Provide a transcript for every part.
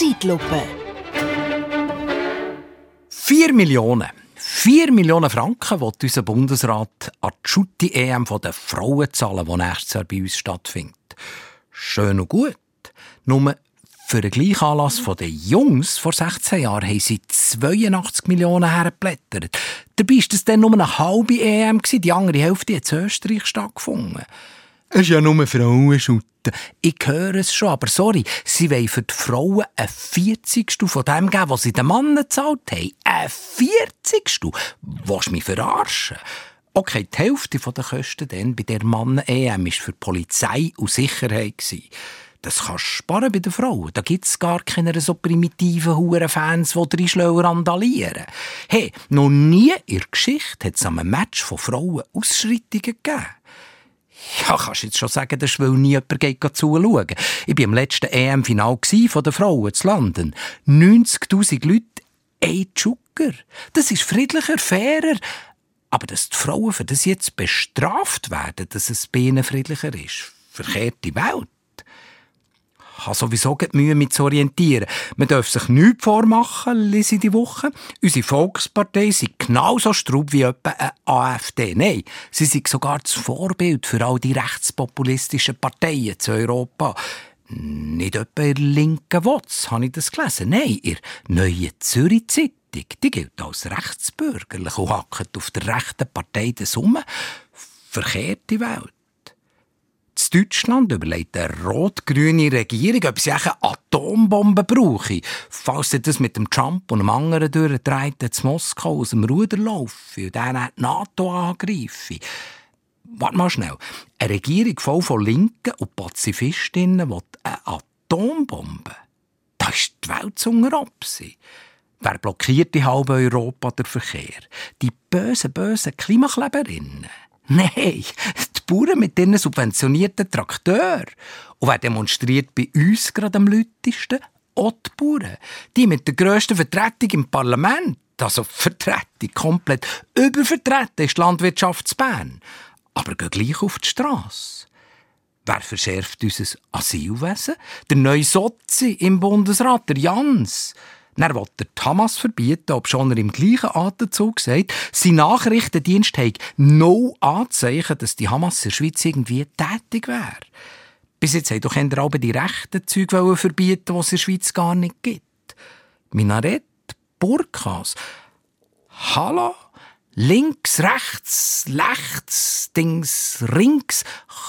Zeitlupe. 4 Millionen. 4 Millionen Franken will unser Bundesrat an die Schutti-EM der Frauen zahlen, die nächstes Jahr bei uns stattfindet. Schön und gut. Nur für den gleichen Anlass der Jungs vor 16 Jahren haben sie 82 Millionen hergeblättert. Dabei war das dann nur eine halbe EM. Die andere Hälfte hat in Österreich stattgefunden. Es ist ja nur Frauenschutten. Ich höre es schon, aber sorry, sie wollen für die Frauen ein 40. von dem geben, was sie den Mann gezahlt haben. Ein 40. Willst du mich verarschen? Okay, die Hälfte der Kosten dann bei der Mann-EM war für Polizei und Sicherheit. Das kannst du sparen bei den Frauen. Da gibt es gar keine so primitiven Hurenfans, die reinschlauen randalieren. Hey, noch nie in der Geschichte hat es an einem Match von Frauen Ausschreitungen gegeben. Ja, kannst jetzt schon sagen, dass will nie jemand geht zuschauen. Ich war im letzten EM-Final von den Frauen zu London. 90.000 Leute, ein Zucker. Das ist friedlicher, fairer. Aber dass die Frauen für das jetzt bestraft werden, dass es bei ihnen friedlicher ist, verkehrte Welt habe sowieso Mühe mit zu orientieren. Man darf sich nichts vormachen, lese ich die Woche. Unsere Volkspartei ist genauso strub wie etwa eine AfD. Nein, sie sind sogar das Vorbild für all die rechtspopulistischen Parteien zu Europa. Nicht etwa in der linken Wotz, habe ich das gelesen. Nein, in der neuen Zürich-Zeitung. Die gilt als rechtsbürgerlich und hackt auf der rechten Partei der Summe. Verkehrte Welt. In Deutschland überlegt eine rot-grüne Regierung, ob sie eine Atombombe brauche, falls sie das mit dem Trump und einem anderen durchdreht, zu Moskau aus dem Ruder laufen und dann die NATO angreifen. Warte mal schnell. Eine Regierung voll von Linken und Pazifistinnen will eine Atombombe. Da ist die Welt zu Wer blockiert die halbe Europa der Verkehr? Die bösen, bösen Klimakleberinnen. Nein, die Bauern mit ihren subventionierten Trakteuren. Und wer demonstriert bei uns gerade am lautesten? Auch die Bauern. Die mit der grössten Vertretung im Parlament. Also Vertretung, komplett übervertreten ist die Landwirtschaft Bern. Aber gehen gleich auf die Straße. Wer verschärft unser Asylwesen? Der neue Sozi im Bundesrat, der Jans. Er will der Hamas verbieten, ob schon er im gleichen Atemzug sagt, sein Nachrichtendienst hat no Anzeichen, dass die Hamas in der Schweiz irgendwie tätig wäre. Bis jetzt haben doch auch die rechten Züge verbieten, die es in der Schweiz gar nicht gibt. Minarett, Burkas. Hallo? Links, rechts, rechts, Dings, rings.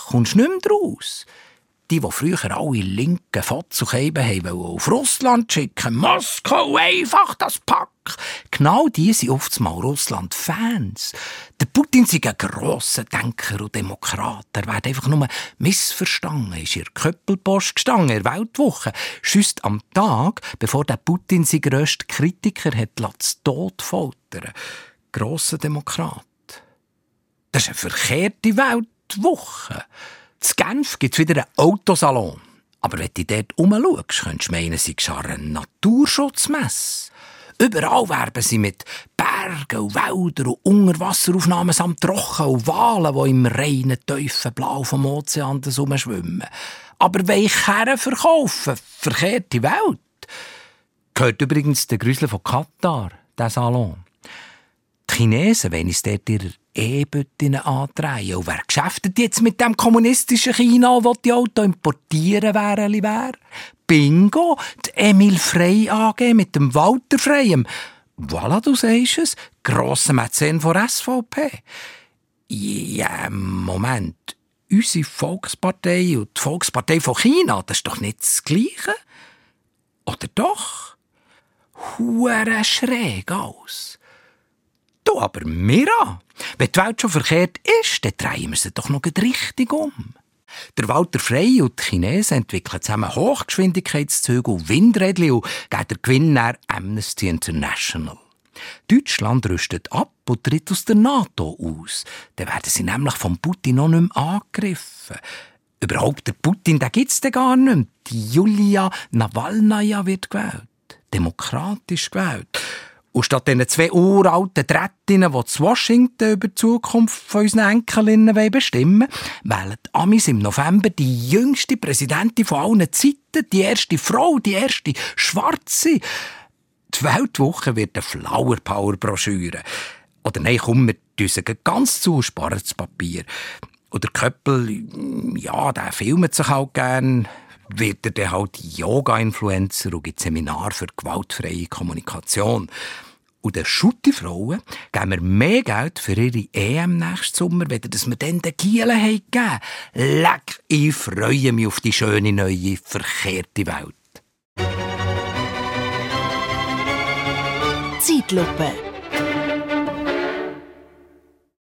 Kommst du nicht mehr draus? Die, die früher alle linken Fotzelkäben haben auf Russland schicken, Moskau einfach das Pack. Genau die sind oftmals Russland-Fans. Der Putin ist ein grosser Denker und Demokrat. Er wird einfach nur missverstanden. Er ist in der Köppelpost gestanden, in der Weltwoche. Schüsst am Tag, bevor der Putin sein grösster Kritiker hat zu Tod foltern. Grosser Demokrat. Das ist eine verkehrte Weltwoche. In Genf gibt es wieder einen Autosalon. Aber wenn du dort rumschaust, könntest du meinen, sie sei eine Naturschutzmesse. Überall werben sie mit Bergen und Wäldern und Unterwasseraufnahmen samt Trochen und Walen, die im reinen, tiefen Blau vom Ozean schwimmen. Aber welche verkaufen? Verkehrte Welt. Gehört übrigens der Grüsel von Katar, der Salon. Die Chinesen wenn es dort ihre E-Büttinnen andrehen. Und wer geschäftet jetzt mit dem kommunistischen China, das die Auto importieren wäre, wer? Bingo! Die Emil Frey AG mit dem Walter Freyem. Voilà, du sagst es. Grosser Mäzen von SVP. Ja, Moment. Unsere Volkspartei und die Volkspartei von China, das ist doch nicht das Gleiche? Oder doch? Hure schräg aus. Du aber, Mira, wenn die Welt schon verkehrt ist, dann drehen wir sie doch noch richtig um. Der Walter Frey und die Chinesen entwickeln zusammen Hochgeschwindigkeitszüge und Windrädchen und geben den Gewinn nach Amnesty International. Deutschland rüstet ab und tritt aus der NATO aus. Dann werden sie nämlich vom Putin noch nicht mehr angegriffen. Überhaupt, der Putin, den gibt's denn gar nicht mehr. Die Julia Nawalnaja wird gewählt. Demokratisch gewählt. Und statt diesen zwei uralten Trätinnen, die zu Washington über die Zukunft von unseren Enkelinnen bestimmen wollen, wählen die Amis im November die jüngste Präsidentin von allen Zeiten. Die erste Frau, die erste Schwarze. Die Weltwoche wird eine Flower Power Broschüre. Oder nein, komm, wir düsen ganz zu, sparen das Papier. Oder Köppel, ja, der filmt sich halt gern, wird er dann halt Yoga-Influencer und gibt Seminar für gewaltfreie Kommunikation. Und den Schutti-Frauen geben wir mehr Geld für ihre EM nächsten Sommer, wenn dass wir dann den haben gegeben. Leck, ich freue mich auf die schöne, neue, verkehrte Welt. Zeitlupe